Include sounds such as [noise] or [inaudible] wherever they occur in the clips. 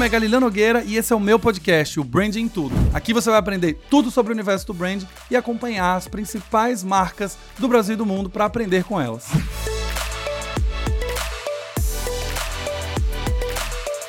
nome é Galileu Nogueira e esse é o meu podcast, o Branding Tudo. Aqui você vai aprender tudo sobre o universo do brand e acompanhar as principais marcas do Brasil e do mundo para aprender com elas.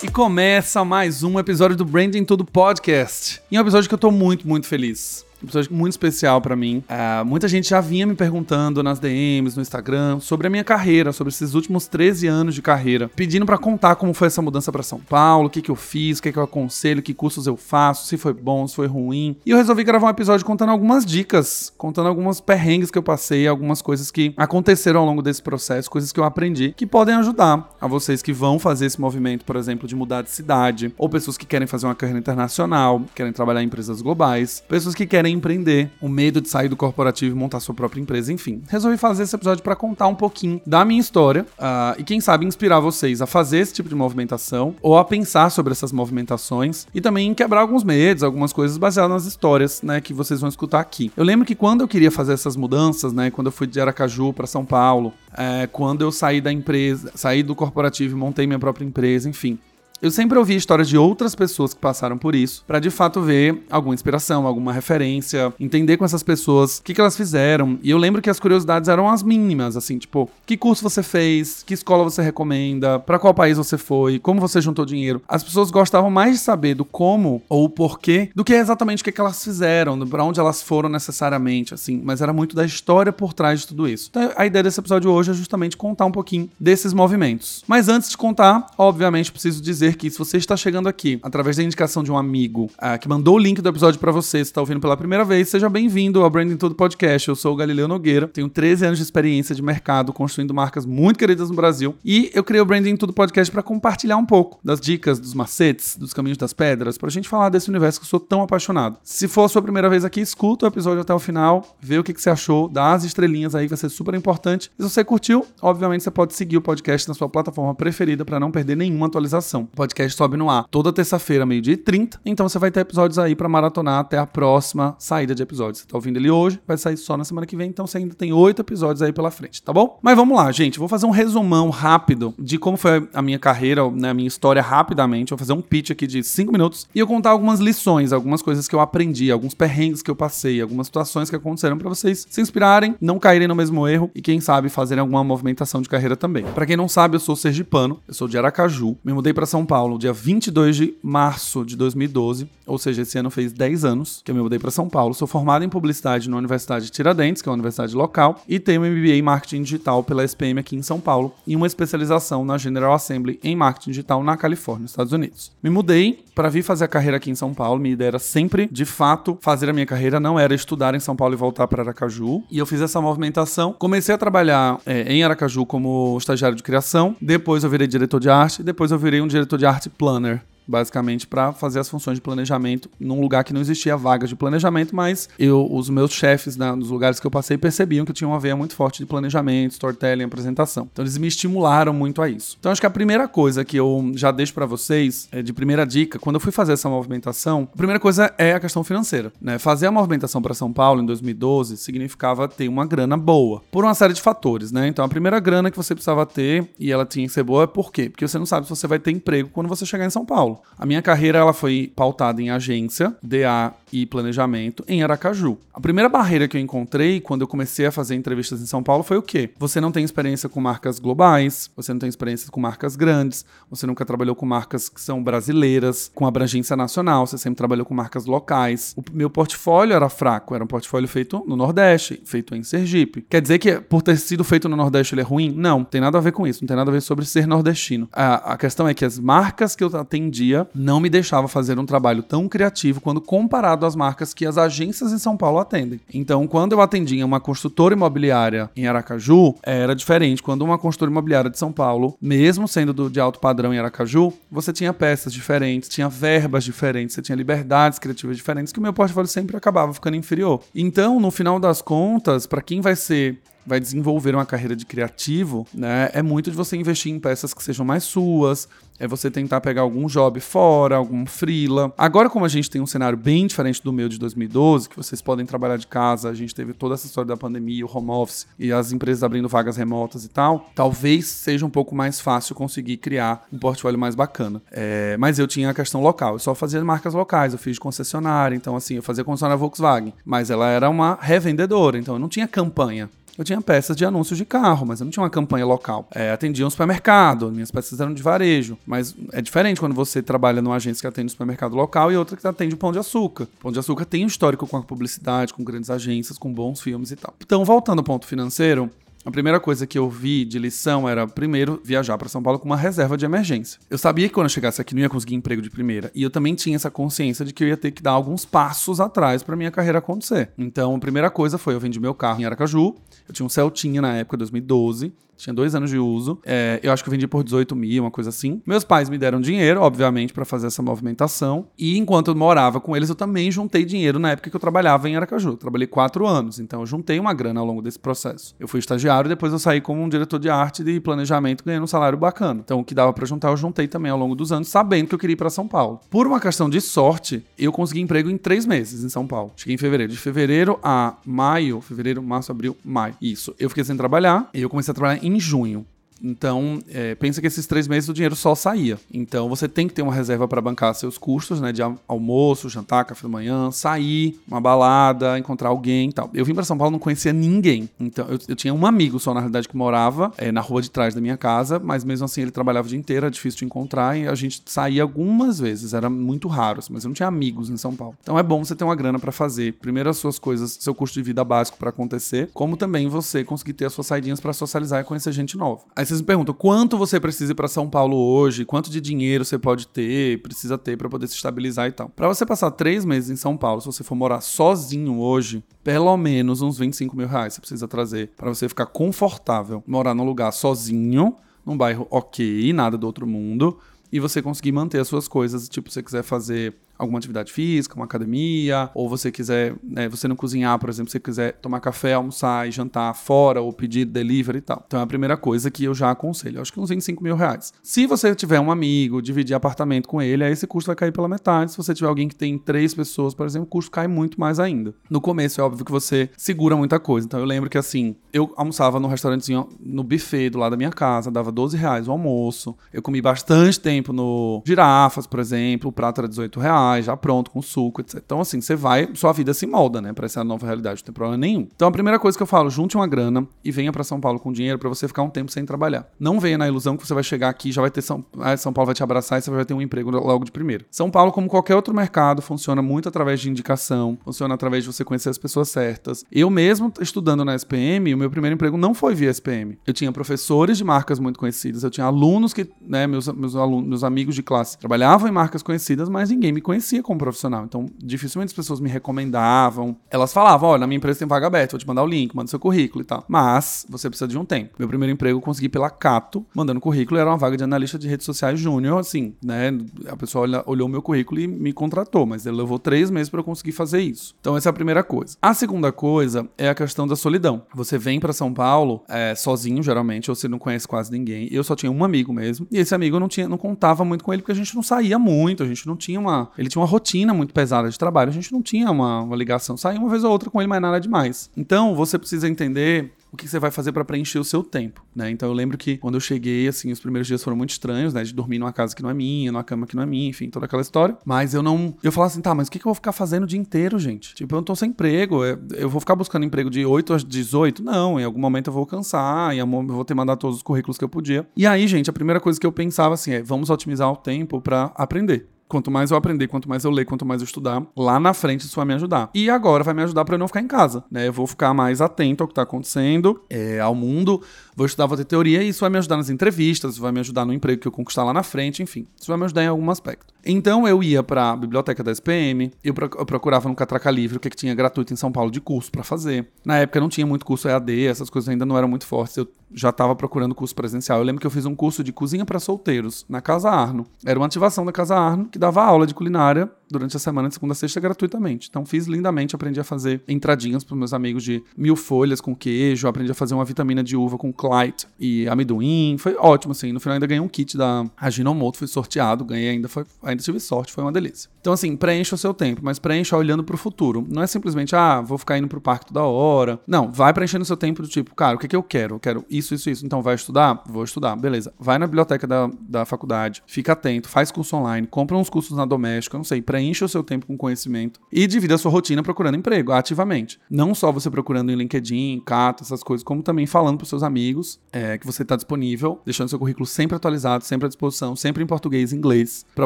E começa mais um episódio do Branding Tudo Podcast. E é um episódio que eu tô muito, muito feliz um episódio muito especial para mim. Uh, muita gente já vinha me perguntando nas DMs, no Instagram, sobre a minha carreira, sobre esses últimos 13 anos de carreira, pedindo para contar como foi essa mudança para São Paulo, o que, que eu fiz, o que, que eu aconselho, que cursos eu faço, se foi bom, se foi ruim. E eu resolvi gravar um episódio contando algumas dicas, contando algumas perrengues que eu passei, algumas coisas que aconteceram ao longo desse processo, coisas que eu aprendi, que podem ajudar a vocês que vão fazer esse movimento, por exemplo, de mudar de cidade, ou pessoas que querem fazer uma carreira internacional, querem trabalhar em empresas globais, pessoas que querem empreender, o medo de sair do corporativo e montar sua própria empresa, enfim. Resolvi fazer esse episódio para contar um pouquinho da minha história uh, e, quem sabe, inspirar vocês a fazer esse tipo de movimentação ou a pensar sobre essas movimentações e também quebrar alguns medos, algumas coisas baseadas nas histórias, né, que vocês vão escutar aqui. Eu lembro que quando eu queria fazer essas mudanças, né, quando eu fui de Aracaju para São Paulo, é, quando eu saí da empresa, saí do corporativo e montei minha própria empresa, enfim. Eu sempre ouvi histórias de outras pessoas que passaram por isso, para de fato ver alguma inspiração, alguma referência, entender com essas pessoas o que, que elas fizeram. E eu lembro que as curiosidades eram as mínimas, assim, tipo, que curso você fez, que escola você recomenda, para qual país você foi, como você juntou dinheiro. As pessoas gostavam mais de saber do como ou porquê do que exatamente o que, que elas fizeram, para onde elas foram necessariamente, assim, mas era muito da história por trás de tudo isso. Então, a ideia desse episódio hoje é justamente contar um pouquinho desses movimentos. Mas antes de contar, obviamente preciso dizer dizer que se você está chegando aqui através da indicação de um amigo uh, que mandou o link do episódio para você, se está ouvindo pela primeira vez, seja bem-vindo ao Branding Tudo Podcast. Eu sou o Galileu Nogueira, tenho 13 anos de experiência de mercado construindo marcas muito queridas no Brasil e eu criei o Branding Tudo Podcast para compartilhar um pouco das dicas, dos macetes, dos caminhos das pedras, para a gente falar desse universo que eu sou tão apaixonado. Se for a sua primeira vez aqui, escuta o episódio até o final, vê o que, que você achou, dá as estrelinhas aí, vai ser super importante. E se você curtiu, obviamente você pode seguir o podcast na sua plataforma preferida para não perder nenhuma atualização podcast sobe no ar toda terça-feira, meio-dia e 30. Então você vai ter episódios aí para maratonar até a próxima saída de episódios. Você tá ouvindo ele hoje, vai sair só na semana que vem, então você ainda tem oito episódios aí pela frente, tá bom? Mas vamos lá, gente. Vou fazer um resumão rápido de como foi a minha carreira, né, a minha história rapidamente. Vou fazer um pitch aqui de cinco minutos e eu contar algumas lições, algumas coisas que eu aprendi, alguns perrengues que eu passei, algumas situações que aconteceram para vocês se inspirarem, não caírem no mesmo erro e quem sabe fazerem alguma movimentação de carreira também. Para quem não sabe, eu sou sergipano, eu sou de Aracaju, me mudei para São Paulo dia 22 de março de 2012, ou seja, esse ano fez 10 anos que eu me mudei para São Paulo. Sou formado em publicidade na Universidade de Tiradentes, que é uma universidade local, e tenho um MBA em marketing digital pela SPM aqui em São Paulo e uma especialização na General Assembly em marketing digital na Califórnia, Estados Unidos. Me mudei para vir fazer a carreira aqui em São Paulo. Minha ideia era sempre, de fato, fazer a minha carreira, não era estudar em São Paulo e voltar para Aracaju. E eu fiz essa movimentação. Comecei a trabalhar é, em Aracaju como estagiário de criação, depois eu virei diretor de arte, depois eu virei um diretor de arte planner basicamente para fazer as funções de planejamento num lugar que não existia vagas de planejamento, mas eu, os meus chefes né, nos lugares que eu passei percebiam que eu tinha uma veia muito forte de planejamento, storytelling, apresentação. Então eles me estimularam muito a isso. Então acho que a primeira coisa que eu já deixo para vocês, é de primeira dica, quando eu fui fazer essa movimentação, a primeira coisa é a questão financeira, né? Fazer a movimentação para São Paulo em 2012 significava ter uma grana boa, por uma série de fatores, né? Então a primeira grana que você precisava ter e ela tinha que ser boa é por quê? Porque você não sabe se você vai ter emprego quando você chegar em São Paulo. A minha carreira ela foi pautada em agência, DA e planejamento em Aracaju. A primeira barreira que eu encontrei quando eu comecei a fazer entrevistas em São Paulo foi o quê? Você não tem experiência com marcas globais, você não tem experiência com marcas grandes, você nunca trabalhou com marcas que são brasileiras, com abrangência nacional, você sempre trabalhou com marcas locais. O meu portfólio era fraco, era um portfólio feito no Nordeste, feito em Sergipe. Quer dizer que por ter sido feito no Nordeste ele é ruim? Não, tem nada a ver com isso, não tem nada a ver sobre ser nordestino. A, a questão é que as marcas que eu atendia não me deixavam fazer um trabalho tão criativo quando comparado das marcas que as agências em São Paulo atendem. Então, quando eu atendia uma construtora imobiliária em Aracaju, era diferente. Quando uma construtora imobiliária de São Paulo, mesmo sendo do, de alto padrão em Aracaju, você tinha peças diferentes, tinha verbas diferentes, você tinha liberdades criativas diferentes, que o meu portfólio sempre acabava ficando inferior. Então, no final das contas, para quem vai ser vai desenvolver uma carreira de criativo, né, é muito de você investir em peças que sejam mais suas, é você tentar pegar algum job fora, algum freela. Agora, como a gente tem um cenário bem diferente do meu de 2012, que vocês podem trabalhar de casa, a gente teve toda essa história da pandemia, o home office e as empresas abrindo vagas remotas e tal, talvez seja um pouco mais fácil conseguir criar um portfólio mais bacana. É, mas eu tinha a questão local, eu só fazia marcas locais, eu fiz concessionária, então assim, eu fazia concessionária Volkswagen, mas ela era uma revendedora, então eu não tinha campanha. Eu tinha peças de anúncios de carro, mas eu não tinha uma campanha local. É, atendia um supermercado, minhas peças eram de varejo. Mas é diferente quando você trabalha numa agência que atende um supermercado local e outra que atende o Pão de Açúcar. O Pão de Açúcar tem um histórico com a publicidade, com grandes agências, com bons filmes e tal. Então, voltando ao ponto financeiro, a primeira coisa que eu vi de lição era, primeiro, viajar para São Paulo com uma reserva de emergência. Eu sabia que quando eu chegasse aqui não ia conseguir emprego de primeira. E eu também tinha essa consciência de que eu ia ter que dar alguns passos atrás para minha carreira acontecer. Então, a primeira coisa foi: eu vendi meu carro em Aracaju. Eu tinha um Celtinha na época, 2012 tinha dois anos de uso. É, eu acho que eu vendi por 18 mil, uma coisa assim. Meus pais me deram dinheiro, obviamente, para fazer essa movimentação. E enquanto eu morava com eles, eu também juntei dinheiro na época que eu trabalhava em Aracaju. trabalhei quatro anos, então eu juntei uma grana ao longo desse processo. Eu fui estagiário e depois eu saí como um diretor de arte e planejamento, ganhando um salário bacana. Então o que dava para juntar, eu juntei também ao longo dos anos, sabendo que eu queria ir para São Paulo. Por uma questão de sorte, eu consegui emprego em três meses em São Paulo. Cheguei em fevereiro. De fevereiro a maio, fevereiro, março, abril, maio. Isso. Eu fiquei sem trabalhar e eu comecei a trabalhar em junho. Então, é, pensa que esses três meses o dinheiro só saía. Então, você tem que ter uma reserva para bancar seus custos, né? De almoço, jantar, café da manhã, sair, uma balada, encontrar alguém e tal. Eu vim para São Paulo não conhecia ninguém. Então, eu, eu, tinha um amigo só, na realidade, que morava é, na rua de trás da minha casa, mas mesmo assim ele trabalhava o dia inteiro, era difícil de encontrar e a gente saía algumas vezes, era muito raro, assim, mas eu não tinha amigos em São Paulo. Então, é bom você ter uma grana para fazer, primeiro as suas coisas, seu custo de vida básico para acontecer, como também você conseguir ter as suas saidinhas para socializar e conhecer gente nova. Aí vocês me perguntam quanto você precisa ir para São Paulo hoje, quanto de dinheiro você pode ter, precisa ter para poder se estabilizar e tal. Para você passar três meses em São Paulo, se você for morar sozinho hoje, pelo menos uns 25 mil reais você precisa trazer para você ficar confortável, morar num lugar sozinho, num bairro ok, nada do outro mundo, e você conseguir manter as suas coisas, tipo, se você quiser fazer alguma atividade física, uma academia, ou você quiser, né, você não cozinhar, por exemplo, você quiser tomar café, almoçar e jantar fora, ou pedir delivery e tal. Então é a primeira coisa que eu já aconselho. Acho que uns 25 mil reais. Se você tiver um amigo, dividir apartamento com ele, aí esse custo vai cair pela metade. Se você tiver alguém que tem três pessoas, por exemplo, o custo cai muito mais ainda. No começo é óbvio que você segura muita coisa. Então eu lembro que assim, eu almoçava no restaurantezinho, no buffet do lado da minha casa, dava 12 reais o almoço. Eu comi bastante tempo no Girafas, por exemplo, o prato era 18 reais já pronto, com suco, etc. Então, assim, você vai, sua vida se molda, né, pra essa nova realidade, não tem problema nenhum. Então, a primeira coisa que eu falo, junte uma grana e venha para São Paulo com dinheiro para você ficar um tempo sem trabalhar. Não venha na ilusão que você vai chegar aqui já vai ter São, ah, São Paulo vai te abraçar e você vai ter um emprego logo de primeiro. São Paulo, como qualquer outro mercado, funciona muito através de indicação, funciona através de você conhecer as pessoas certas. Eu mesmo, estudando na SPM, o meu primeiro emprego não foi via SPM. Eu tinha professores de marcas muito conhecidas, eu tinha alunos que, né, meus, meus alunos, meus amigos de classe trabalhavam em marcas conhecidas, mas ninguém me conhecia como profissional. Então, dificilmente as pessoas me recomendavam. Elas falavam: olha, na minha empresa tem vaga aberta, vou te mandar o link, manda seu currículo e tal. Mas você precisa de um tempo. Meu primeiro emprego eu consegui pela Cato, mandando currículo, era uma vaga de analista de redes sociais júnior, assim, né? A pessoa olha, olhou meu currículo e me contratou, mas ele levou três meses para eu conseguir fazer isso. Então, essa é a primeira coisa. A segunda coisa é a questão da solidão. Você vem para São Paulo é, sozinho, geralmente, ou você não conhece quase ninguém. Eu só tinha um amigo mesmo, e esse amigo eu não tinha, não contava muito com ele porque a gente não saía muito, a gente não tinha uma, ele tinha uma rotina muito pesada de trabalho. A gente não tinha uma, uma ligação. Saía uma vez ou outra com ele, mas nada demais. Então, você precisa entender o que você vai fazer para preencher o seu tempo, né? Então eu lembro que quando eu cheguei, assim, os primeiros dias foram muito estranhos, né? De dormir numa casa que não é minha, numa cama que não é minha, enfim, toda aquela história. Mas eu não. Eu falava assim, tá, mas o que, que eu vou ficar fazendo o dia inteiro, gente? Tipo, eu não tô sem emprego. Eu vou ficar buscando emprego de 8 às 18? Não, em algum momento eu vou cansar, momento eu vou ter mandado todos os currículos que eu podia. E aí, gente, a primeira coisa que eu pensava assim é: vamos otimizar o tempo para aprender. Quanto mais eu aprender, quanto mais eu ler, quanto mais eu estudar, lá na frente isso vai me ajudar. E agora vai me ajudar para eu não ficar em casa, né? Eu vou ficar mais atento ao que tá acontecendo, é, ao mundo, vou estudar, vou ter teoria e isso vai me ajudar nas entrevistas, vai me ajudar no emprego que eu conquistar lá na frente, enfim. Isso vai me ajudar em algum aspecto. Então eu ia para a biblioteca da SPM, eu procurava no Catraca Livre o que, que tinha gratuito em São Paulo de curso para fazer. Na época não tinha muito curso EAD, essas coisas ainda não eram muito fortes. Eu já estava procurando curso presencial. Eu lembro que eu fiz um curso de cozinha para solteiros na Casa Arno. Era uma ativação da Casa Arno que dava aula de culinária durante a semana de segunda a sexta gratuitamente. Então fiz lindamente, aprendi a fazer entradinhas para meus amigos de mil folhas com queijo, aprendi a fazer uma vitamina de uva com Clyde e amendoim. Foi ótimo, assim. No final ainda ganhei um kit da Aginomoto, fui sorteado, ganhei ainda, foi, ainda tive sorte, foi uma delícia. Então, assim, preencha o seu tempo, mas preencha olhando para o futuro. Não é simplesmente, ah, vou ficar indo pro parque toda hora. Não, vai preenchendo o seu tempo do tipo, cara, o que, que eu quero? Eu quero isso, isso, isso. Então, vai estudar? Vou estudar. Beleza. Vai na biblioteca da, da faculdade, fica atento, faz curso online, compra uns cursos na doméstica, não sei, preencha o seu tempo com conhecimento e divida a sua rotina procurando emprego ativamente. Não só você procurando em LinkedIn, Cato, essas coisas, como também falando pros seus amigos é, que você está disponível, deixando seu currículo sempre atualizado, sempre à disposição, sempre em português e inglês, para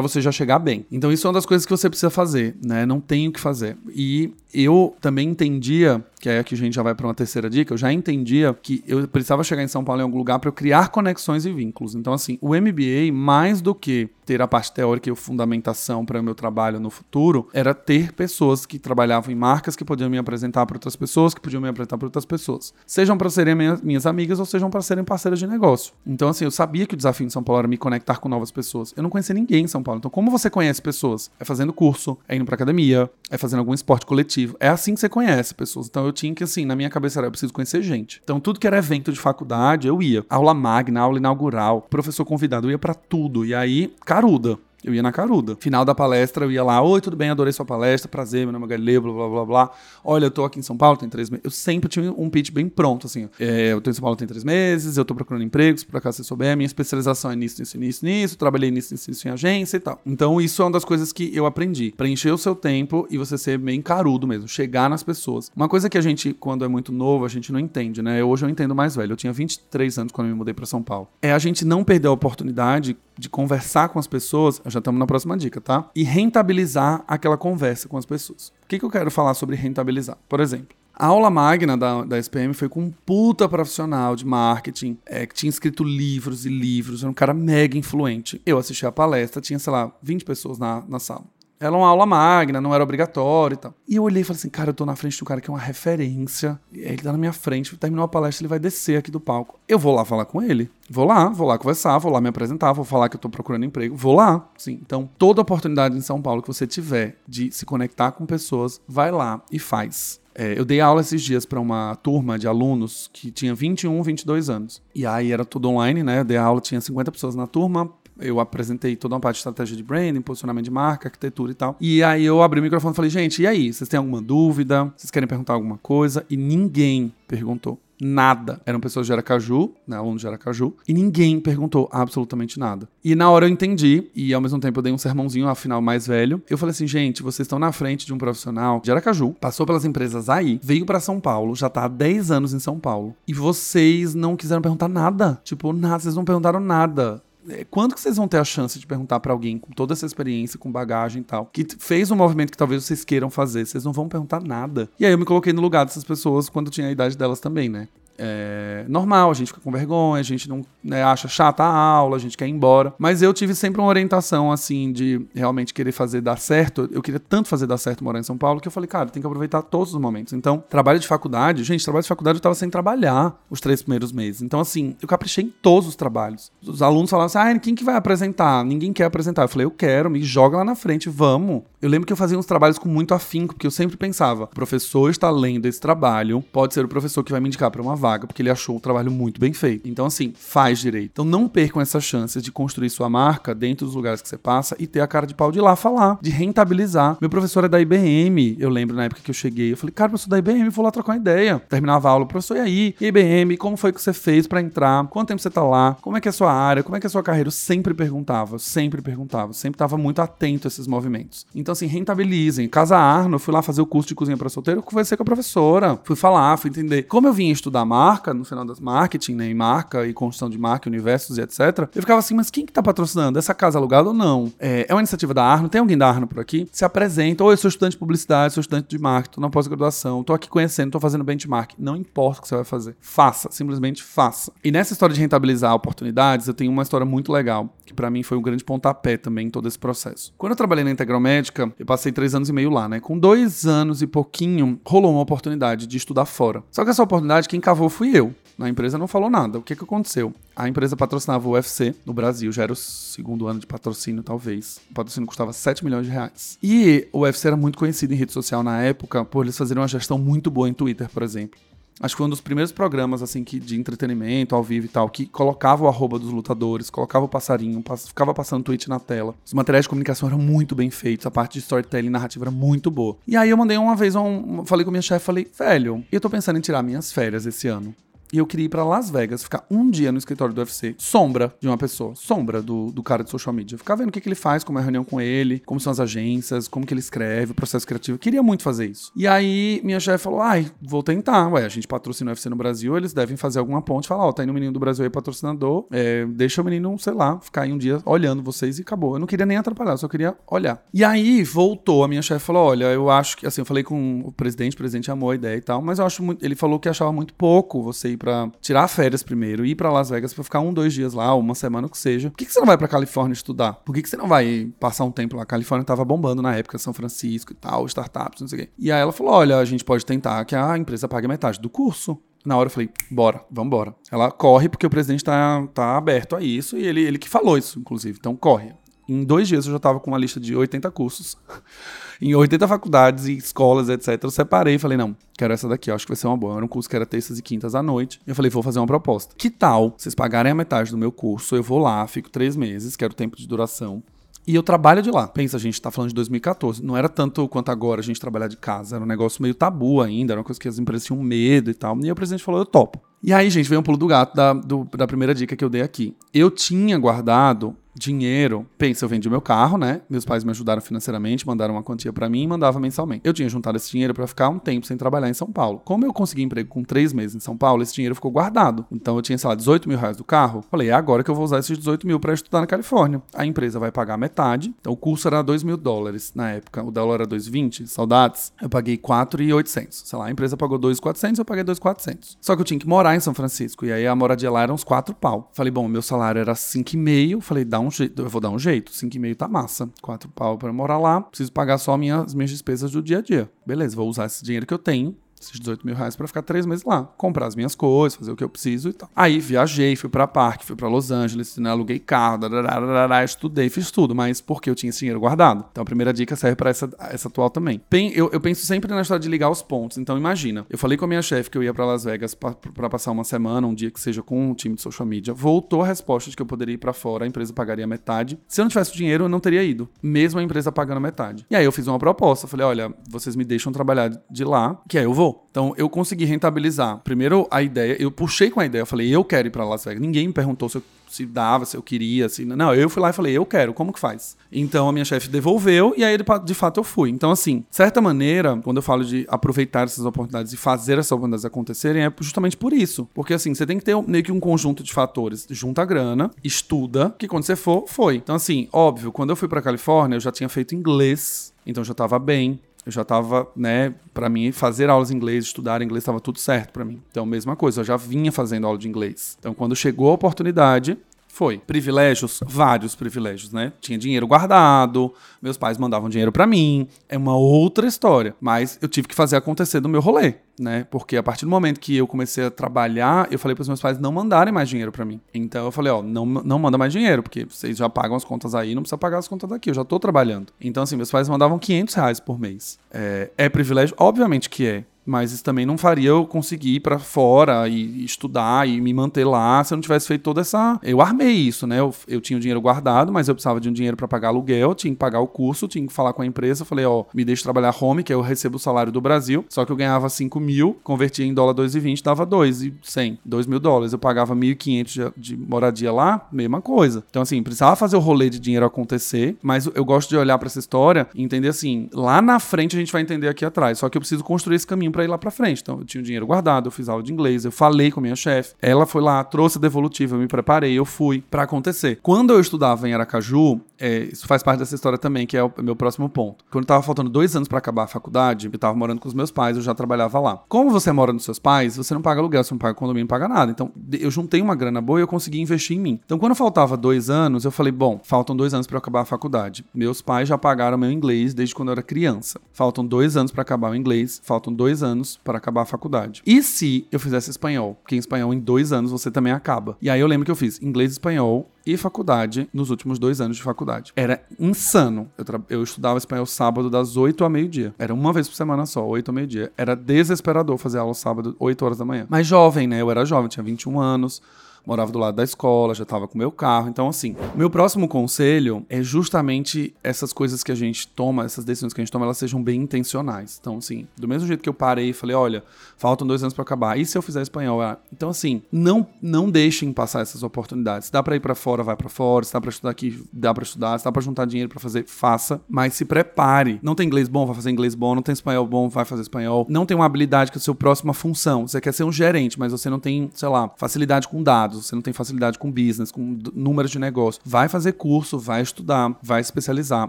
você já chegar bem. Então, isso é uma das coisas que você precisa fazer, né? Não tem o que fazer. E eu também entendia que é aqui a gente já vai para uma terceira dica, eu já entendia que eu precisava chegar em São Paulo em algum lugar para eu criar conexões e vínculos. Então, assim, o MBA, mais do que ter a parte teórica e fundamentação para o meu trabalho no futuro, era ter pessoas que trabalhavam em marcas que podiam me apresentar para outras pessoas, que podiam me apresentar para outras pessoas. Sejam para serem minhas amigas ou sejam para serem parceiras de negócio. Então, assim, eu sabia que o desafio em São Paulo era me conectar com novas pessoas. Eu não conhecia ninguém em São Paulo. Então, como você conhece pessoas? É fazendo curso, é indo para academia, é fazendo algum esporte coletivo. É assim que você conhece pessoas. Então, eu tinha que, assim, na minha cabeça era, eu preciso conhecer gente. Então, tudo que era evento de faculdade, eu ia. Aula magna, aula inaugural, professor convidado, eu ia para tudo. E aí, caruda. Eu ia na caruda. Final da palestra, eu ia lá, oi, tudo bem, adorei sua palestra, prazer, meu nome é Galileu, blá, blá, blá, blá. Olha, eu tô aqui em São Paulo, tem três meses. Eu sempre tinha um pitch bem pronto, assim. É, eu tô em São Paulo tem três meses, eu tô procurando empregos, por acaso você souber, minha especialização é nisso, nisso, nisso, nisso, trabalhei nisso, nisso, nisso em agência e tal. Então, isso é uma das coisas que eu aprendi. Preencher o seu tempo e você ser bem carudo mesmo, chegar nas pessoas. Uma coisa que a gente, quando é muito novo, a gente não entende, né? Hoje eu entendo mais velho. Eu tinha 23 anos quando eu me mudei para São Paulo. É a gente não perder a oportunidade de conversar com as pessoas, já estamos na próxima dica, tá? E rentabilizar aquela conversa com as pessoas. O que, que eu quero falar sobre rentabilizar? Por exemplo, a aula magna da, da SPM foi com um puta profissional de marketing, é, que tinha escrito livros e livros, era um cara mega influente. Eu assisti a palestra, tinha, sei lá, 20 pessoas na, na sala. Era uma aula magna, não era obrigatório e tal. E eu olhei e falei assim, cara, eu tô na frente do cara que é uma referência. Ele tá na minha frente, terminou a palestra, ele vai descer aqui do palco. Eu vou lá falar com ele. Vou lá, vou lá conversar, vou lá me apresentar, vou falar que eu tô procurando emprego. Vou lá, sim. Então, toda oportunidade em São Paulo que você tiver de se conectar com pessoas, vai lá e faz. É, eu dei aula esses dias para uma turma de alunos que tinha 21, 22 anos. E aí era tudo online, né? Eu dei aula, tinha 50 pessoas na turma, eu apresentei toda uma parte de estratégia de branding, posicionamento de marca, arquitetura e tal. E aí eu abri o microfone e falei, gente, e aí? Vocês têm alguma dúvida? Vocês querem perguntar alguma coisa? E ninguém perguntou nada. Eram pessoas de Aracaju, né, alunos de Aracaju, e ninguém perguntou absolutamente nada. E na hora eu entendi, e ao mesmo tempo eu dei um sermãozinho, afinal mais velho. Eu falei assim, gente, vocês estão na frente de um profissional de Aracaju, passou pelas empresas aí, veio para São Paulo, já tá há 10 anos em São Paulo, e vocês não quiseram perguntar nada. Tipo, nada, vocês não perguntaram nada. É, quando que vocês vão ter a chance de perguntar para alguém com toda essa experiência, com bagagem e tal, que fez um movimento que talvez vocês queiram fazer? Vocês não vão perguntar nada. E aí eu me coloquei no lugar dessas pessoas quando tinha a idade delas também, né? É, normal, a gente fica com vergonha, a gente não né, acha chata a aula, a gente quer ir embora. Mas eu tive sempre uma orientação, assim, de realmente querer fazer dar certo. Eu queria tanto fazer dar certo morar em São Paulo que eu falei, cara, tem que aproveitar todos os momentos. Então, trabalho de faculdade, gente, trabalho de faculdade eu tava sem trabalhar os três primeiros meses. Então, assim, eu caprichei em todos os trabalhos. Os alunos falavam assim, ah, quem que vai apresentar? Ninguém quer apresentar. Eu falei, eu quero, me joga lá na frente, vamos. Eu lembro que eu fazia uns trabalhos com muito afinco, porque eu sempre pensava, o professor está lendo esse trabalho, pode ser o professor que vai me indicar para uma vaga, porque ele achou o trabalho muito bem feito. Então, assim, faz direito. Então, não percam essa chance de construir sua marca dentro dos lugares que você passa e ter a cara de pau de ir lá falar, de rentabilizar. Meu professor é da IBM, eu lembro na época que eu cheguei, eu falei, cara, professor da IBM, vou lá trocar uma ideia. Terminava a aula, professor, e aí? IBM, como foi que você fez para entrar? Quanto tempo você tá lá? Como é que é a sua área? Como é que é a sua carreira? Eu sempre perguntava, sempre perguntava, sempre estava muito atento a esses movimentos. Então, assim, rentabilizem. Casa Arno, eu fui lá fazer o curso de cozinha para solteiro, eu conversei com a professora, fui falar, fui entender. Como eu vim estudar marca, no final das marketing, né, em marca e construção de marca, universos e etc. Eu ficava assim, mas quem que tá patrocinando? Essa casa alugada ou não? É, é uma iniciativa da Arno, tem alguém da Arno por aqui? Se apresenta, ou eu sou estudante de publicidade, sou estudante de marketing, tô na pós-graduação, tô aqui conhecendo, tô fazendo benchmark. Não importa o que você vai fazer. Faça, simplesmente faça. E nessa história de rentabilizar oportunidades, eu tenho uma história muito legal, que para mim foi um grande pontapé também em todo esse processo. Quando eu trabalhei na Integral Médica, eu passei três anos e meio lá, né? Com dois anos e pouquinho, rolou uma oportunidade de estudar fora. Só que essa oportunidade, quem cavou fui eu. na empresa não falou nada. O que, que aconteceu? A empresa patrocinava o UFC no Brasil, já era o segundo ano de patrocínio, talvez. O patrocínio custava 7 milhões de reais. E o UFC era muito conhecido em rede social na época por eles fazerem uma gestão muito boa em Twitter, por exemplo. Acho que foi um dos primeiros programas, assim, que, de entretenimento, ao vivo e tal, que colocava o arroba dos lutadores, colocava o passarinho, pass ficava passando tweet na tela. Os materiais de comunicação eram muito bem feitos, a parte de storytelling narrativa era muito boa. E aí eu mandei uma vez, um, falei com minha chefe, falei, velho, eu tô pensando em tirar minhas férias esse ano. E eu queria ir pra Las Vegas, ficar um dia no escritório do UFC, sombra de uma pessoa, sombra do, do cara de social media. Ficar vendo o que, que ele faz, como é a reunião com ele, como são as agências, como que ele escreve, o processo criativo. Eu queria muito fazer isso. E aí minha chefe falou: ai, vou tentar. Ué, a gente patrocina o UFC no Brasil, eles devem fazer alguma ponte. Falar, ó, oh, tá indo o menino do Brasil aí, patrocinador, é, deixa o menino, sei lá, ficar aí um dia olhando vocês e acabou. Eu não queria nem atrapalhar, eu só queria olhar. E aí voltou, a minha chefe falou: olha, eu acho que, assim, eu falei com o presidente, o presidente amou a ideia e tal, mas eu acho muito. Ele falou que achava muito pouco você ir pra tirar férias primeiro, ir para Las Vegas para ficar um, dois dias lá, uma semana, o que seja. Por que, que você não vai para Califórnia estudar? Por que, que você não vai passar um tempo lá? A Califórnia tava bombando na época, São Francisco e tal, startups, não sei o quê. E aí ela falou: olha, a gente pode tentar que a empresa pague metade do curso. Na hora eu falei, bora, vambora. Ela corre porque o presidente tá, tá aberto a isso e ele, ele que falou isso, inclusive. Então corre. Em dois dias eu já tava com uma lista de 80 cursos. [laughs] em 80 faculdades e escolas, etc. Eu separei e falei, não, quero essa daqui, acho que vai ser uma boa. Era um curso que era terças e quintas à noite. Eu falei, vou fazer uma proposta. Que tal vocês pagarem a metade do meu curso? Eu vou lá, fico três meses, quero tempo de duração. E eu trabalho de lá. Pensa, a gente tá falando de 2014. Não era tanto quanto agora a gente trabalhar de casa. Era um negócio meio tabu ainda. Era uma coisa que as empresas tinham medo e tal. E o presidente falou, eu topo. E aí, gente, veio um pulo do gato da, do, da primeira dica que eu dei aqui. Eu tinha guardado dinheiro. Pensa, eu vendi meu carro, né? Meus pais me ajudaram financeiramente, mandaram uma quantia para mim e mandava mensalmente. Eu tinha juntado esse dinheiro para ficar um tempo sem trabalhar em São Paulo. Como eu consegui emprego com três meses em São Paulo, esse dinheiro ficou guardado. Então eu tinha, sei lá, 18 mil reais do carro. Falei, é agora que eu vou usar esses 18 mil para estudar na Califórnia. A empresa vai pagar metade. Então o curso era 2 mil dólares na época. O dólar era 2,20, saudades. Eu paguei 4,800. Sei lá, a empresa pagou 2,400, eu paguei 2,400. Só que eu tinha que morar em São Francisco. E aí a moradia lá era uns 4 pau. Falei, bom, meu salário era 5,5. Falei, dá um jeito, eu vou dar um jeito jeito. 5,5 tá massa. 4 pau para morar lá. Preciso pagar só minhas, minhas despesas do dia a dia. Beleza, vou usar esse dinheiro que eu tenho esses 18 mil reais para ficar três meses lá, comprar as minhas coisas, fazer o que eu preciso e tal. Aí viajei, fui para parque, fui para Los Angeles, né, aluguei carro, dararara, estudei, fiz tudo, mas porque eu tinha esse dinheiro guardado. Então a primeira dica serve para essa, essa atual também. eu, eu, penso sempre na história de ligar os pontos. Então imagina, eu falei com a minha chefe que eu ia para Las Vegas para passar uma semana, um dia que seja com um time de social media. Voltou a resposta de que eu poderia ir para fora, a empresa pagaria metade. Se eu não tivesse o dinheiro, eu não teria ido, mesmo a empresa pagando metade. E aí eu fiz uma proposta, falei, olha, vocês me deixam trabalhar de lá, que aí eu vou. Então eu consegui rentabilizar. Primeiro a ideia, eu puxei com a ideia, eu falei, eu quero ir para Las Vegas. Ninguém me perguntou se eu se dava, se eu queria, se não, eu fui lá e falei, eu quero, como que faz? Então a minha chefe devolveu e aí de fato eu fui. Então assim, de certa maneira, quando eu falo de aproveitar essas oportunidades e fazer essas oportunidades acontecerem, é justamente por isso. Porque assim, você tem que ter meio que um conjunto de fatores. Junta a grana, estuda, que quando você for, foi. Então assim, óbvio, quando eu fui para Califórnia, eu já tinha feito inglês, então já estava bem. Eu já estava, né, para mim fazer aulas em inglês, estudar inglês estava tudo certo para mim. Então, mesma coisa, eu já vinha fazendo aula de inglês. Então, quando chegou a oportunidade, foi. Privilégios, vários privilégios, né? Tinha dinheiro guardado, meus pais mandavam dinheiro para mim, é uma outra história. Mas eu tive que fazer acontecer do meu rolê, né? Porque a partir do momento que eu comecei a trabalhar, eu falei para os meus pais não mandarem mais dinheiro para mim. Então eu falei, ó, não, não manda mais dinheiro, porque vocês já pagam as contas aí, não precisa pagar as contas daqui, eu já tô trabalhando. Então, assim, meus pais mandavam 500 reais por mês. É, é privilégio? Obviamente que é mas isso também não faria eu conseguir ir para fora e, estudar e me manter lá se eu não tivesse feito toda essa. Eu armei isso, né? Eu, eu tinha o dinheiro guardado, mas eu precisava de um dinheiro para pagar aluguel, tinha que pagar o curso, tinha que falar com a empresa. Falei, ó, me deixe trabalhar home, que eu recebo o salário do Brasil. Só que eu ganhava 5 mil, convertia em dólar 2,20, dava 2,100, 2 mil dólares. Eu pagava 1.500 de, de moradia lá, mesma coisa. Então, assim, precisava fazer o rolê de dinheiro acontecer, mas eu gosto de olhar para essa história e entender assim, lá na frente a gente vai entender aqui atrás. Só que eu preciso construir esse caminho para ir lá para frente. Então, eu tinha o dinheiro guardado, eu fiz aula de inglês, eu falei com a minha chefe, ela foi lá, trouxe a devolutiva, eu me preparei, eu fui para acontecer. Quando eu estudava em Aracaju, é, isso faz parte dessa história também, que é o meu próximo ponto. Quando tava faltando dois anos para acabar a faculdade, eu tava morando com os meus pais, eu já trabalhava lá. Como você mora nos seus pais, você não paga aluguel, você não paga condomínio, não paga nada. Então, eu juntei uma grana boa e eu consegui investir em mim. Então, quando faltava dois anos, eu falei, bom, faltam dois anos para acabar a faculdade. Meus pais já pagaram meu inglês desde quando eu era criança. Faltam dois anos para acabar o inglês, faltam dois anos para acabar a faculdade. E se eu fizesse espanhol? Porque em espanhol, em dois anos, você também acaba. E aí eu lembro que eu fiz inglês espanhol e faculdade nos últimos dois anos de faculdade. Era insano. Eu, eu estudava espanhol sábado das 8 ao meio-dia. Era uma vez por semana só, 8 ao meio-dia. Era desesperador fazer aula sábado, 8 horas da manhã. Mas jovem, né? Eu era jovem, tinha 21 anos morava do lado da escola, já estava com meu carro. Então, assim, meu próximo conselho é justamente essas coisas que a gente toma, essas decisões que a gente toma, elas sejam bem intencionais. Então, assim, do mesmo jeito que eu parei e falei, olha, faltam dois anos para acabar, e se eu fizer espanhol? Ah, então, assim, não, não deixem passar essas oportunidades. Se dá para ir para fora, vai para fora. Se dá para estudar aqui, dá para estudar. Se dá para juntar dinheiro para fazer, faça. Mas se prepare. Não tem inglês bom, vai fazer inglês bom. Não tem espanhol bom, vai fazer espanhol. Não tem uma habilidade que é a sua próxima função. Você quer ser um gerente, mas você não tem, sei lá, facilidade com dados você não tem facilidade com business, com números de negócio, vai fazer curso, vai estudar, vai especializar.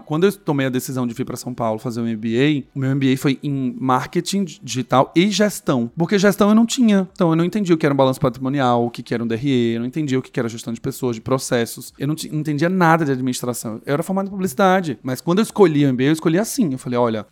Quando eu tomei a decisão de vir para São Paulo fazer um MBA, o meu MBA foi em marketing digital e gestão, porque gestão eu não tinha. Então eu não entendi o que era um balanço patrimonial, o que era um DRE, eu não entendia o que era gestão de pessoas, de processos. Eu não, não entendia nada de administração. Eu era formado em publicidade, mas quando eu escolhi o MBA, eu escolhi assim. Eu falei, olha,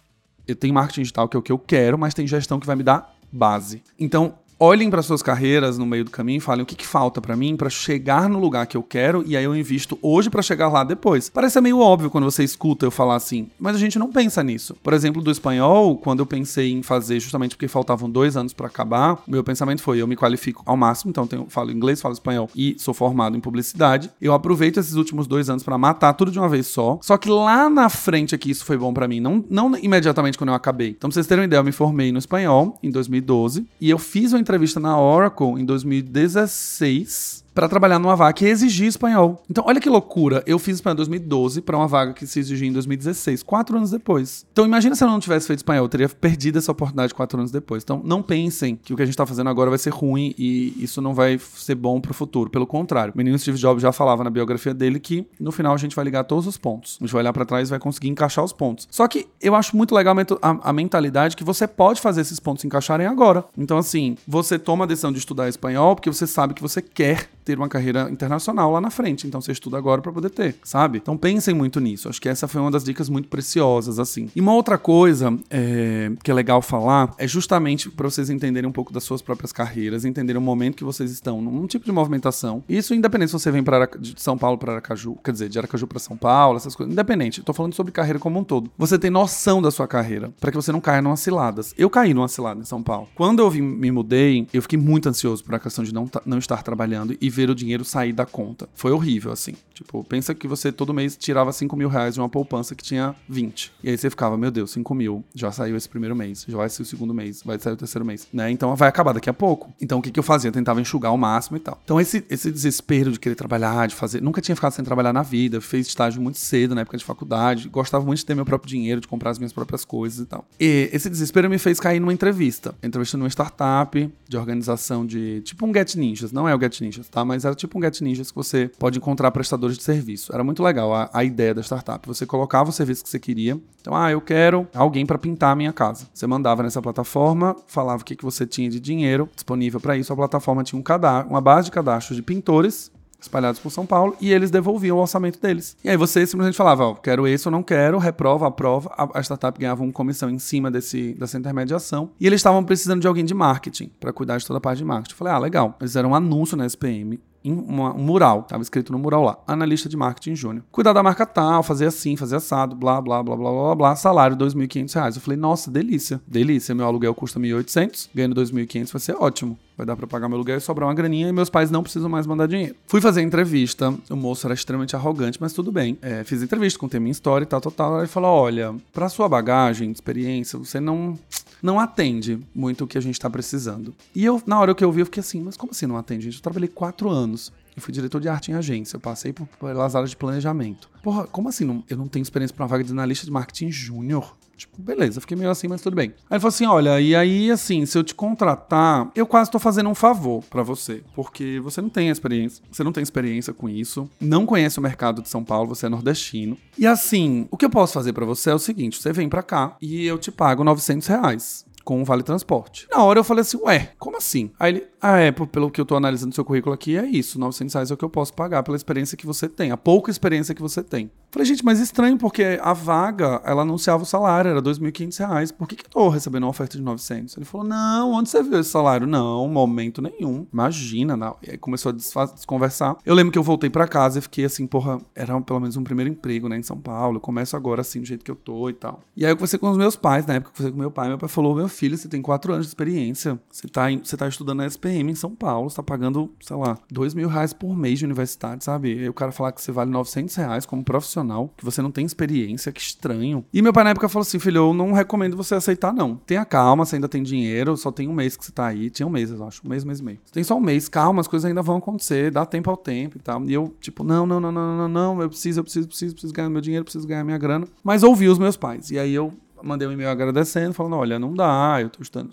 eu tenho marketing digital que é o que eu quero, mas tem gestão que vai me dar base. Então, olhem para suas carreiras no meio do caminho e falem o que, que falta para mim para chegar no lugar que eu quero e aí eu invisto hoje para chegar lá depois. Parece meio óbvio quando você escuta eu falar assim, mas a gente não pensa nisso. Por exemplo, do espanhol, quando eu pensei em fazer justamente porque faltavam dois anos para acabar, meu pensamento foi eu me qualifico ao máximo, então tenho, falo inglês, falo espanhol e sou formado em publicidade. Eu aproveito esses últimos dois anos para matar tudo de uma vez só. Só que lá na frente aqui isso foi bom para mim, não, não imediatamente quando eu acabei. Então, pra vocês terem uma ideia, eu me formei no espanhol em 2012 e eu fiz uma entrevista na Oracle em 2016 para trabalhar numa vaga que exigia espanhol. Então, olha que loucura. Eu fiz espanhol em 2012 para uma vaga que se exigia em 2016, quatro anos depois. Então, imagina se eu não tivesse feito espanhol, eu teria perdido essa oportunidade quatro anos depois. Então, não pensem que o que a gente está fazendo agora vai ser ruim e isso não vai ser bom para o futuro. Pelo contrário, o menino Steve Jobs já falava na biografia dele que no final a gente vai ligar todos os pontos. A gente vai olhar para trás e vai conseguir encaixar os pontos. Só que eu acho muito legal a, a mentalidade que você pode fazer esses pontos encaixarem agora. Então, assim, você toma a decisão de estudar espanhol porque você sabe que você quer ter uma carreira internacional lá na frente. Então você estuda agora para poder ter, sabe? Então pensem muito nisso. Acho que essa foi uma das dicas muito preciosas, assim. E uma outra coisa é, que é legal falar é justamente para vocês entenderem um pouco das suas próprias carreiras, entenderem o momento que vocês estão, num tipo de movimentação. Isso independente se você vem para de São Paulo para Aracaju, quer dizer, de Aracaju para São Paulo, essas coisas. Independente. Estou falando sobre carreira como um todo. Você tem noção da sua carreira para que você não caia numa ciladas. Eu caí numa cilada em São Paulo. Quando eu me mudei, eu fiquei muito ansioso por a questão de não, não estar trabalhando e ver o dinheiro sair da conta. Foi horrível, assim. Tipo, pensa que você todo mês tirava 5 mil reais de uma poupança que tinha 20. E aí você ficava, meu Deus, 5 mil. Já saiu esse primeiro mês, já vai sair o segundo mês, vai sair o terceiro mês, né? Então vai acabar daqui a pouco. Então o que, que eu fazia? Eu tentava enxugar o máximo e tal. Então esse, esse desespero de querer trabalhar, de fazer. Nunca tinha ficado sem trabalhar na vida. Fez estágio muito cedo, na época de faculdade. Gostava muito de ter meu próprio dinheiro, de comprar as minhas próprias coisas e tal. E esse desespero me fez cair numa entrevista. Entrevista numa startup de organização de. Tipo um Get Ninjas. Não é o Get Ninjas, tá? Mas era tipo um Get Ninjas que você pode encontrar prestadores de serviço. Era muito legal a, a ideia da startup. Você colocava o serviço que você queria. Então, ah, eu quero alguém para pintar a minha casa. Você mandava nessa plataforma, falava o que, que você tinha de dinheiro disponível para isso. A plataforma tinha um cadastro, uma base de cadastro de pintores espalhados por São Paulo e eles devolviam o orçamento deles. E aí você simplesmente falava, ó, quero esse ou não quero, reprova, aprova. A, a startup ganhava uma comissão em cima desse, dessa intermediação. E eles estavam precisando de alguém de marketing para cuidar de toda a parte de marketing. Eu falei, ah, legal. Eles fizeram um anúncio na SPM uma, um mural, tava escrito no mural lá, analista de marketing júnior. Cuidar da marca tal, fazer assim, fazer assado, blá, blá, blá, blá, blá, blá, salário R$ 2.500. Eu falei, nossa, delícia, delícia, meu aluguel custa 1.800, ganhando 2.500 vai ser ótimo. Vai dar pra pagar meu aluguel e sobrar uma graninha e meus pais não precisam mais mandar dinheiro. Fui fazer entrevista, o moço era extremamente arrogante, mas tudo bem. É, fiz entrevista, contei minha história e tal, tal, tal. Ele falou: olha, pra sua bagagem, experiência, você não não atende muito o que a gente tá precisando. E eu, na hora que eu vi, eu fiquei assim, mas como assim não atende, gente? Eu trabalhei quatro anos. Eu fui diretor de arte em agência, eu passei por, pelas áreas de planejamento. Porra, como assim não, eu não tenho experiência para uma vaga de analista de marketing júnior? Tipo, beleza, fiquei meio assim, mas tudo bem. Aí ele falou assim: olha, e aí, assim, se eu te contratar, eu quase tô fazendo um favor para você. Porque você não tem experiência, você não tem experiência com isso, não conhece o mercado de São Paulo, você é nordestino. E assim, o que eu posso fazer para você é o seguinte: você vem para cá e eu te pago 900 reais com o Vale Transporte. Na hora eu falei assim, ué, como assim? Aí ele, ah, é, pelo que eu tô analisando seu currículo aqui, é isso, 900 reais é o que eu posso pagar pela experiência que você tem, a pouca experiência que você tem. Falei, gente, mas estranho, porque a vaga, ela anunciava o salário, era 2.500 reais, por que que eu tô recebendo uma oferta de 900? Ele falou, não, onde você viu esse salário? Não, momento nenhum, imagina, não. E aí começou a desconversar. Eu lembro que eu voltei para casa e fiquei assim, porra, era pelo menos um primeiro emprego, né, em São Paulo, eu começo agora assim, do jeito que eu tô e tal. E aí eu conversei com os meus pais, na época eu conversei com meu pai, meu pai falou, meu filho, você tem quatro anos de experiência, você tá, em, você tá estudando na SPM em São Paulo, você tá pagando, sei lá, dois mil reais por mês de universidade, sabe? E o cara falar que você vale 900 reais como profissional, que você não tem experiência, que estranho. E meu pai na época falou assim, filho, eu não recomendo você aceitar não. Tenha calma, você ainda tem dinheiro, só tem um mês que você tá aí, tinha um mês, eu acho, um mês, mês e meio. Você tem só um mês, calma, as coisas ainda vão acontecer, dá tempo ao tempo e tal. E eu, tipo, não, não, não, não, não, não, eu preciso, eu preciso, preciso, preciso ganhar meu dinheiro, preciso ganhar minha grana. Mas ouvi os meus pais. E aí eu mandei um e-mail agradecendo, falando: olha, não dá, eu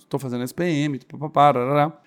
tô fazendo SPM, papapá,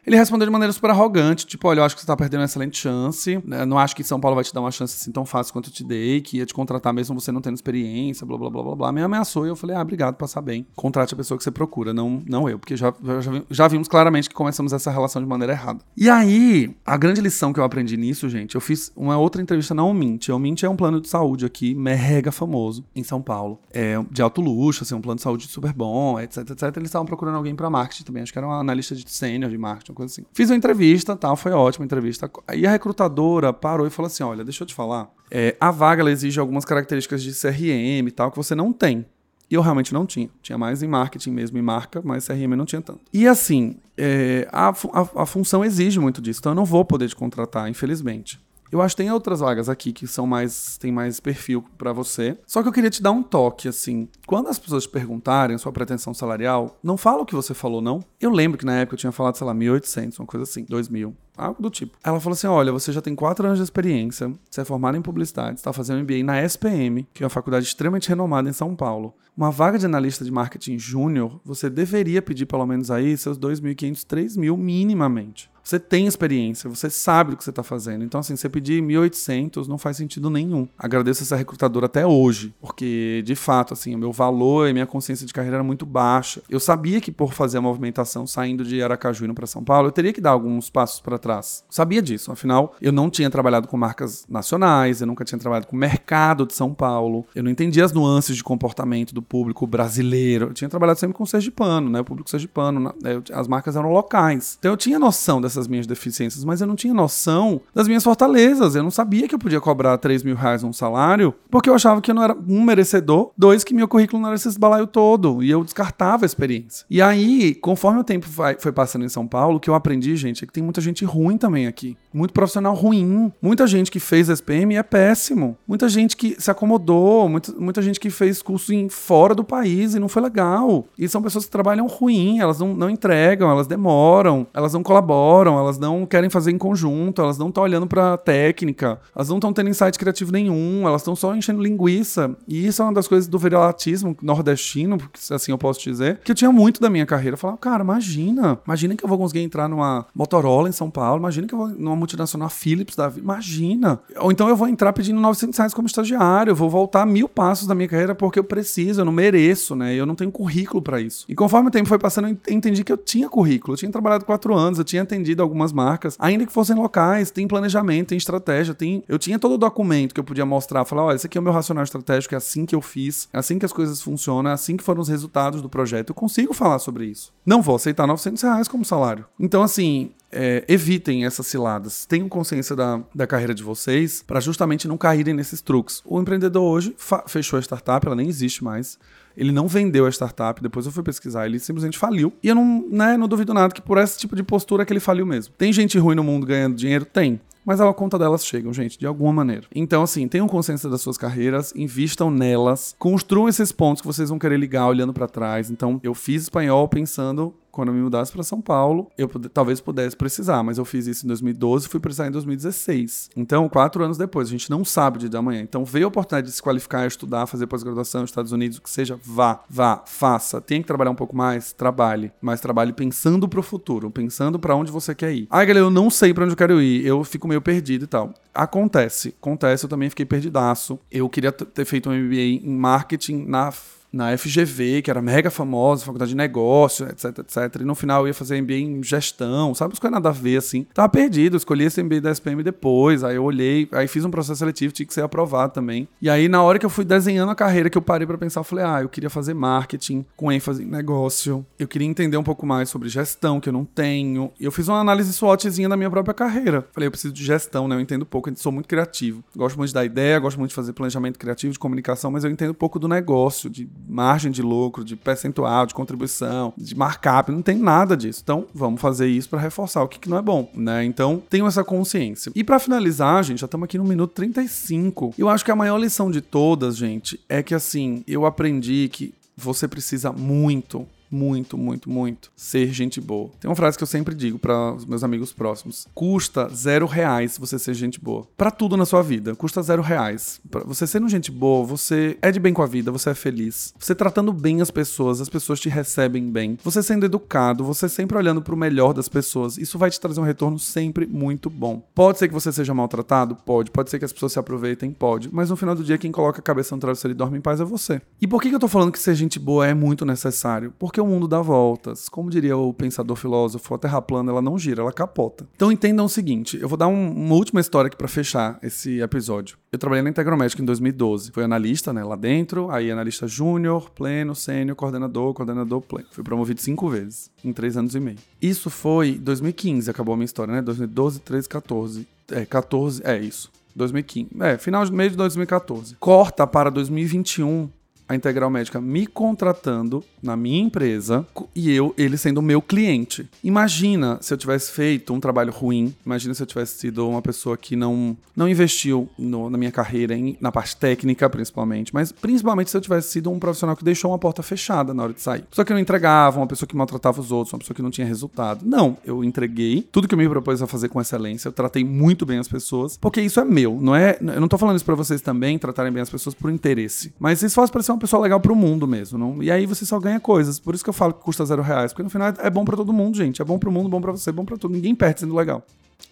Ele respondeu de maneira super arrogante, tipo, olha, eu acho que você tá perdendo uma excelente chance, né? não acho que São Paulo vai te dar uma chance assim tão fácil quanto eu te dei, que ia te contratar mesmo você não tendo experiência, blá blá blá blá blá. Me ameaçou e eu falei: ah, obrigado, passar bem. Contrate a pessoa que você procura, não, não eu, porque já, já, já vimos claramente que começamos essa relação de maneira errada. E aí, a grande lição que eu aprendi nisso, gente, eu fiz uma outra entrevista na Omint. A Omint é um plano de saúde aqui, mega famoso, em São Paulo. É de alto luxo, assim, um plano de saúde super bom etc, etc. Eles estavam procurando alguém para marketing também. Acho que era um analista de sênior de marketing, coisa assim. Fiz uma entrevista, tal, foi ótima a entrevista. Aí a recrutadora parou e falou assim: olha, deixa eu te falar. É, a vaga ela exige algumas características de CRM e tal que você não tem. E eu realmente não tinha. Tinha mais em marketing mesmo, em marca, mas CRM não tinha tanto. E assim, é, a, a, a função exige muito disso, então eu não vou poder te contratar, infelizmente. Eu acho que tem outras vagas aqui que são mais tem mais perfil para você. Só que eu queria te dar um toque assim. Quando as pessoas te perguntarem sua pretensão salarial, não fala o que você falou não. Eu lembro que na época eu tinha falado, sei lá, 1800, uma coisa assim, 2000 algo do tipo. Ela falou assim: olha, você já tem quatro anos de experiência, você é formado em publicidade, está fazendo MBA na SPM, que é uma faculdade extremamente renomada em São Paulo. Uma vaga de analista de marketing júnior, você deveria pedir pelo menos aí seus 2.500, 3.000 minimamente. Você tem experiência, você sabe o que você está fazendo. Então, assim, você pedir 1.800 não faz sentido nenhum. Agradeço essa recrutadora até hoje, porque, de fato, assim, o meu valor e minha consciência de carreira era muito baixa. Eu sabia que por fazer a movimentação saindo de Aracaju para São Paulo, eu teria que dar alguns passos para trás. Sabia disso, afinal, eu não tinha trabalhado com marcas nacionais, eu nunca tinha trabalhado com o mercado de São Paulo, eu não entendia as nuances de comportamento do público brasileiro. Eu tinha trabalhado sempre com o sergipano, né? O público sergipano, né? as marcas eram locais. Então eu tinha noção dessas minhas deficiências, mas eu não tinha noção das minhas fortalezas. Eu não sabia que eu podia cobrar 3 mil reais um salário, porque eu achava que eu não era um merecedor, dois, que meu currículo não era esse balaio todo, e eu descartava a experiência. E aí, conforme o tempo foi passando em São Paulo, o que eu aprendi, gente, é que tem muita gente ruim também aqui. Muito profissional ruim. Muita gente que fez SPM é péssimo. Muita gente que se acomodou, muita, muita gente que fez curso em fora do país e não foi legal. E são pessoas que trabalham ruim, elas não, não entregam, elas demoram, elas não colaboram, elas não querem fazer em conjunto, elas não estão olhando pra técnica, elas não estão tendo insight criativo nenhum, elas estão só enchendo linguiça. E isso é uma das coisas do virilatismo nordestino, assim eu posso dizer, que eu tinha muito da minha carreira. Eu falava, cara, imagina, imagina que eu vou conseguir entrar numa Motorola em São Paulo, imagina que eu vou numa multinacional Philips da vida, imagina. Ou então eu vou entrar pedindo 900 reais como estagiário, eu vou voltar mil passos da minha carreira porque eu preciso, eu não mereço, né? Eu não tenho currículo para isso. E conforme o tempo foi passando, eu entendi que eu tinha currículo. Eu tinha trabalhado quatro anos, eu tinha atendido algumas marcas, ainda que fossem locais, tem planejamento, tem estratégia, tem. Eu tinha todo o documento que eu podia mostrar, falar, olha, esse aqui é o meu racional estratégico, é assim que eu fiz, é assim que as coisas funcionam, é assim que foram os resultados do projeto. Eu consigo falar sobre isso. Não vou aceitar 900 reais como salário. Então, assim, é, evitem essas ciladas. Tenham consciência da, da carreira de vocês para justamente não caírem nesses truques. O empreendedor hoje fechou a startup, ela nem existe mais. Ele não vendeu a startup, depois eu fui pesquisar, ele simplesmente faliu. E eu não, né, não duvido nada que por esse tipo de postura que ele faliu mesmo. Tem gente ruim no mundo ganhando dinheiro? Tem mas a conta delas chegam, gente, de alguma maneira. Então, assim, tenham consciência das suas carreiras, invistam nelas, construam esses pontos que vocês vão querer ligar olhando para trás. Então, eu fiz espanhol pensando quando eu me mudasse para São Paulo, eu talvez pudesse precisar, mas eu fiz isso em 2012 e fui precisar em 2016. Então, quatro anos depois, a gente não sabe o dia da manhã. Então, veio a oportunidade de se qualificar, estudar, fazer pós-graduação nos Estados Unidos, o que seja, vá, vá, faça. Tem que trabalhar um pouco mais, trabalhe, mas trabalhe pensando para o futuro, pensando para onde você quer ir. Ai, galera, eu não sei para onde eu quero ir, eu fico meio perdido e tal. Acontece, acontece, eu também fiquei perdidaço. Eu queria ter feito um MBA em marketing na na FGV, que era mega famosa, faculdade de negócio, etc, etc. E no final eu ia fazer MBA em gestão, sabe? Não nada a ver, assim. Tava perdido, escolhi esse MBA da SPM depois, aí eu olhei, aí fiz um processo seletivo, tinha que ser aprovado também. E aí, na hora que eu fui desenhando a carreira, que eu parei para pensar, eu falei, ah, eu queria fazer marketing com ênfase em negócio, eu queria entender um pouco mais sobre gestão, que eu não tenho. E eu fiz uma análise SWOTzinha da minha própria carreira. Falei, eu preciso de gestão, né? Eu entendo pouco, eu sou muito criativo. Gosto muito dar ideia, gosto muito de fazer planejamento criativo, de comunicação, mas eu entendo pouco do negócio, de margem de lucro, de percentual, de contribuição, de markup, não tem nada disso. Então, vamos fazer isso para reforçar o que, que não é bom, né? Então, tenho essa consciência. E para finalizar, gente, já estamos aqui no minuto 35. Eu acho que a maior lição de todas, gente, é que assim, eu aprendi que você precisa muito, muito, muito, muito ser gente boa. Tem uma frase que eu sempre digo para os meus amigos próximos: custa zero reais você ser gente boa. Para tudo na sua vida, custa zero reais. Pra você sendo gente boa, você é de bem com a vida, você é feliz. Você tratando bem as pessoas, as pessoas te recebem bem. Você sendo educado, você sempre olhando para o melhor das pessoas, isso vai te trazer um retorno sempre muito bom. Pode ser que você seja maltratado? Pode. Pode ser que as pessoas se aproveitem? Pode. Mas no final do dia, quem coloca a cabeça no travesseiro e dorme em paz é você. E por que, que eu tô falando que ser gente boa é muito necessário? Porque o mundo dá voltas. Como diria o pensador filósofo, a Terra plana ela não gira, ela capota. Então entendam o seguinte, eu vou dar um, uma última história aqui para fechar esse episódio. Eu trabalhei na Integromédica em 2012. Fui analista, né, lá dentro, aí analista júnior, pleno, sênior, coordenador, coordenador pleno. Fui promovido cinco vezes em três anos e meio. Isso foi 2015, acabou a minha história, né? 2012, 13, 14. É, 14, é isso. 2015. É, final de mês de 2014. Corta para 2021 a Integral Médica me contratando na minha empresa e eu, ele sendo meu cliente. Imagina se eu tivesse feito um trabalho ruim, imagina se eu tivesse sido uma pessoa que não, não investiu no, na minha carreira, em, na parte técnica principalmente, mas principalmente se eu tivesse sido um profissional que deixou uma porta fechada na hora de sair. Pessoa que não entregava, uma pessoa que maltratava os outros, uma pessoa que não tinha resultado. Não, eu entreguei tudo que eu me propus a fazer com excelência, eu tratei muito bem as pessoas, porque isso é meu, não é, eu não tô falando isso para vocês também tratarem bem as pessoas por interesse, mas isso faz parecer uma pessoa legal pro mundo mesmo. Não? E aí você só ganha coisas. Por isso que eu falo que custa zero reais. Porque no final é bom para todo mundo, gente. É bom pro mundo, bom para você, bom para todo. Ninguém perde sendo legal.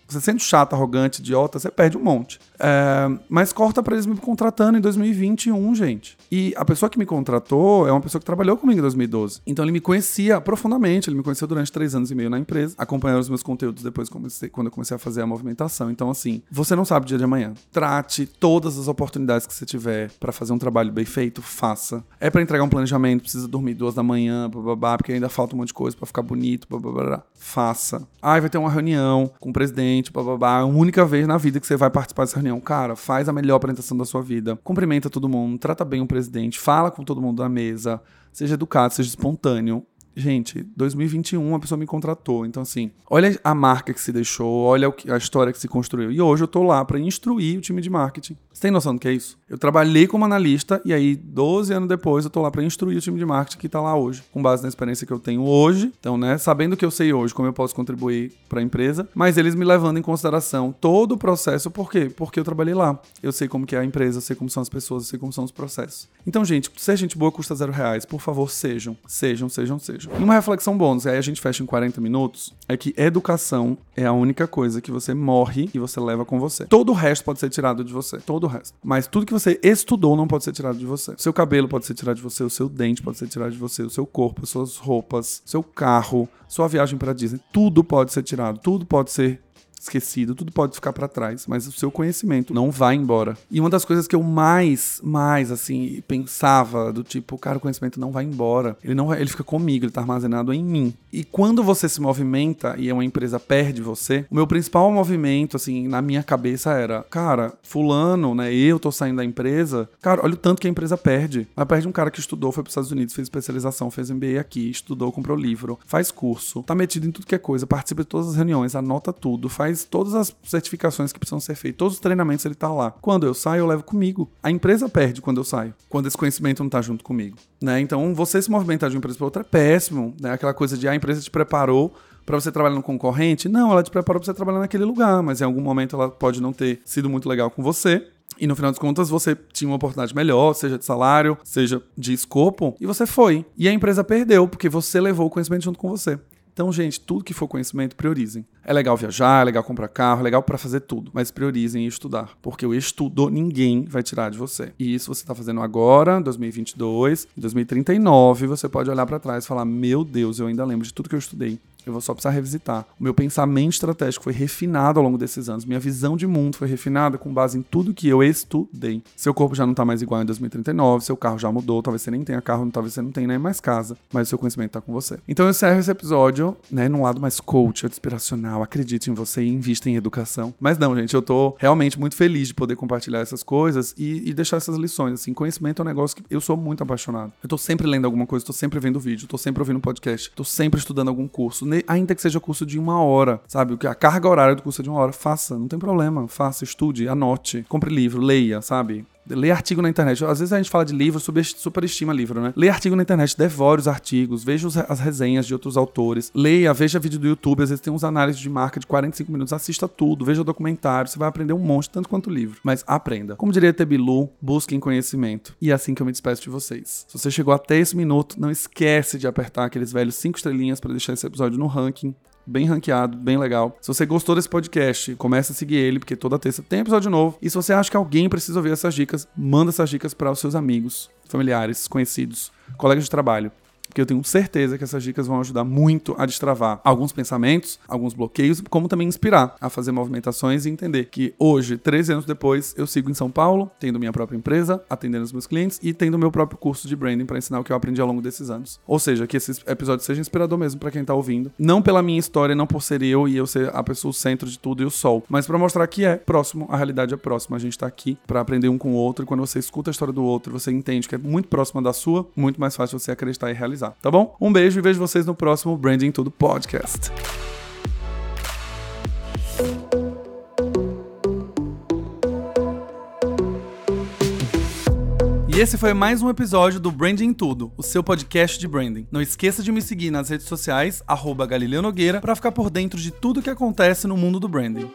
Você sendo chato, arrogante, idiota, você perde um monte. É, mas corta para eles me contratando em 2021, gente. E a pessoa que me contratou é uma pessoa que trabalhou comigo em 2012. Então ele me conhecia profundamente, ele me conheceu durante três anos e meio na empresa, acompanhando os meus conteúdos depois comecei, quando eu comecei a fazer a movimentação. Então, assim, você não sabe o dia de amanhã. Trate todas as oportunidades que você tiver para fazer um trabalho bem feito, faça. É para entregar um planejamento, precisa dormir duas da manhã, babá, porque ainda falta um monte de coisa para ficar bonito, babá, faça. Ah, vai ter uma reunião com o presidente, babá, a única vez na vida que você vai participar dessa reunião. Cara, faz a melhor apresentação da sua vida, cumprimenta todo mundo, trata bem o presidente, fala com todo mundo da mesa, seja educado, seja espontâneo. Gente, 2021 a pessoa me contratou. Então, assim, olha a marca que se deixou, olha a história que se construiu. E hoje eu tô lá para instruir o time de marketing. Você tem noção do que é isso? Eu trabalhei como analista e aí, 12 anos depois, eu tô lá para instruir o time de marketing que tá lá hoje, com base na experiência que eu tenho hoje. Então, né, sabendo o que eu sei hoje, como eu posso contribuir para a empresa, mas eles me levando em consideração todo o processo. Por quê? Porque eu trabalhei lá. Eu sei como que é a empresa, eu sei como são as pessoas, eu sei como são os processos. Então, gente, ser gente boa custa zero reais. Por favor, sejam. Sejam, sejam, sejam. E uma reflexão bônus, aí a gente fecha em 40 minutos, é que educação é a única coisa que você morre e você leva com você. Todo o resto pode ser tirado de você. Todo o resto. Mas tudo que você estudou não pode ser tirado de você. Seu cabelo pode ser tirado de você, o seu dente pode ser tirado de você, o seu corpo, suas roupas, seu carro, sua viagem para Disney. Tudo pode ser tirado, tudo pode ser esquecido, tudo pode ficar para trás, mas o seu conhecimento não vai embora. E uma das coisas que eu mais, mais assim, pensava do tipo, cara, o conhecimento não vai embora. Ele não vai, ele fica comigo, ele tá armazenado em mim. E quando você se movimenta e uma empresa perde você, o meu principal movimento assim, na minha cabeça era, cara, fulano, né, eu tô saindo da empresa, cara, olha o tanto que a empresa perde. Ela perde um cara que estudou, foi para os Estados Unidos, fez especialização, fez MBA aqui, estudou, comprou livro, faz curso, tá metido em tudo que é coisa, participa de todas as reuniões, anota tudo, faz faz todas as certificações que precisam ser feitas, todos os treinamentos ele tá lá. Quando eu saio, eu levo comigo. A empresa perde quando eu saio, quando esse conhecimento não tá junto comigo, né? Então, você se movimentar de uma empresa para outra é péssimo, né? Aquela coisa de ah, a empresa te preparou para você trabalhar no concorrente? Não, ela te preparou para você trabalhar naquele lugar, mas em algum momento ela pode não ter sido muito legal com você. E no final das contas, você tinha uma oportunidade melhor, seja de salário, seja de escopo, e você foi. E a empresa perdeu, porque você levou o conhecimento junto com você. Então, gente, tudo que for conhecimento, priorizem. É legal viajar, é legal comprar carro, é legal para fazer tudo, mas priorizem estudar, porque o estudo ninguém vai tirar de você. E isso você está fazendo agora, 2022, 2039, você pode olhar para trás e falar: "Meu Deus, eu ainda lembro de tudo que eu estudei. Eu vou só precisar revisitar. O meu pensamento estratégico foi refinado ao longo desses anos. Minha visão de mundo foi refinada com base em tudo que eu estudei. Seu corpo já não tá mais igual em 2039, seu carro já mudou, talvez você nem tenha carro, talvez você não tenha nem mais casa, mas o seu conhecimento tá com você. Então eu encerro esse episódio, né, num lado mais coach, inspiracional, acredite em você e invista em educação. Mas não, gente, eu tô realmente muito feliz de poder compartilhar essas coisas e, e deixar essas lições. Assim, conhecimento é um negócio que eu sou muito apaixonado. Eu tô sempre lendo alguma coisa, tô sempre vendo vídeo, tô sempre ouvindo podcast, tô sempre estudando algum curso ainda que seja curso de uma hora, sabe? A carga horária do curso é de uma hora, faça, não tem problema, faça, estude, anote, compre livro, leia, sabe? Lê artigo na internet. Às vezes a gente fala de livro, superestima livro, né? Lê artigo na internet, devore os artigos, veja as resenhas de outros autores, leia, veja vídeo do YouTube, às vezes tem uns análises de marca de 45 minutos, assista tudo, veja documentário, você vai aprender um monte, tanto quanto o livro. Mas aprenda. Como diria Tebilu, busquem conhecimento. E é assim que eu me despeço de vocês. Se você chegou até esse minuto, não esquece de apertar aqueles velhos 5 estrelinhas para deixar esse episódio no ranking bem ranqueado, bem legal. Se você gostou desse podcast, comece a seguir ele, porque toda terça tem episódio novo. E se você acha que alguém precisa ouvir essas dicas, manda essas dicas para os seus amigos, familiares, conhecidos, colegas de trabalho porque eu tenho certeza que essas dicas vão ajudar muito a destravar alguns pensamentos, alguns bloqueios, como também inspirar a fazer movimentações e entender que hoje, 13 anos depois, eu sigo em São Paulo, tendo minha própria empresa, atendendo os meus clientes e tendo meu próprio curso de branding para ensinar o que eu aprendi ao longo desses anos. Ou seja, que esse episódio seja inspirador mesmo para quem está ouvindo, não pela minha história, não por ser eu e eu ser a pessoa o centro de tudo e o sol, mas para mostrar que é próximo, a realidade é próxima, a gente está aqui para aprender um com o outro e quando você escuta a história do outro, você entende que é muito próxima da sua, muito mais fácil você acreditar e realizar tá bom? Um beijo e vejo vocês no próximo Branding Tudo Podcast. E esse foi mais um episódio do Branding Tudo, o seu podcast de branding. Não esqueça de me seguir nas redes sociais, arroba Galileu Nogueira, para ficar por dentro de tudo que acontece no mundo do branding.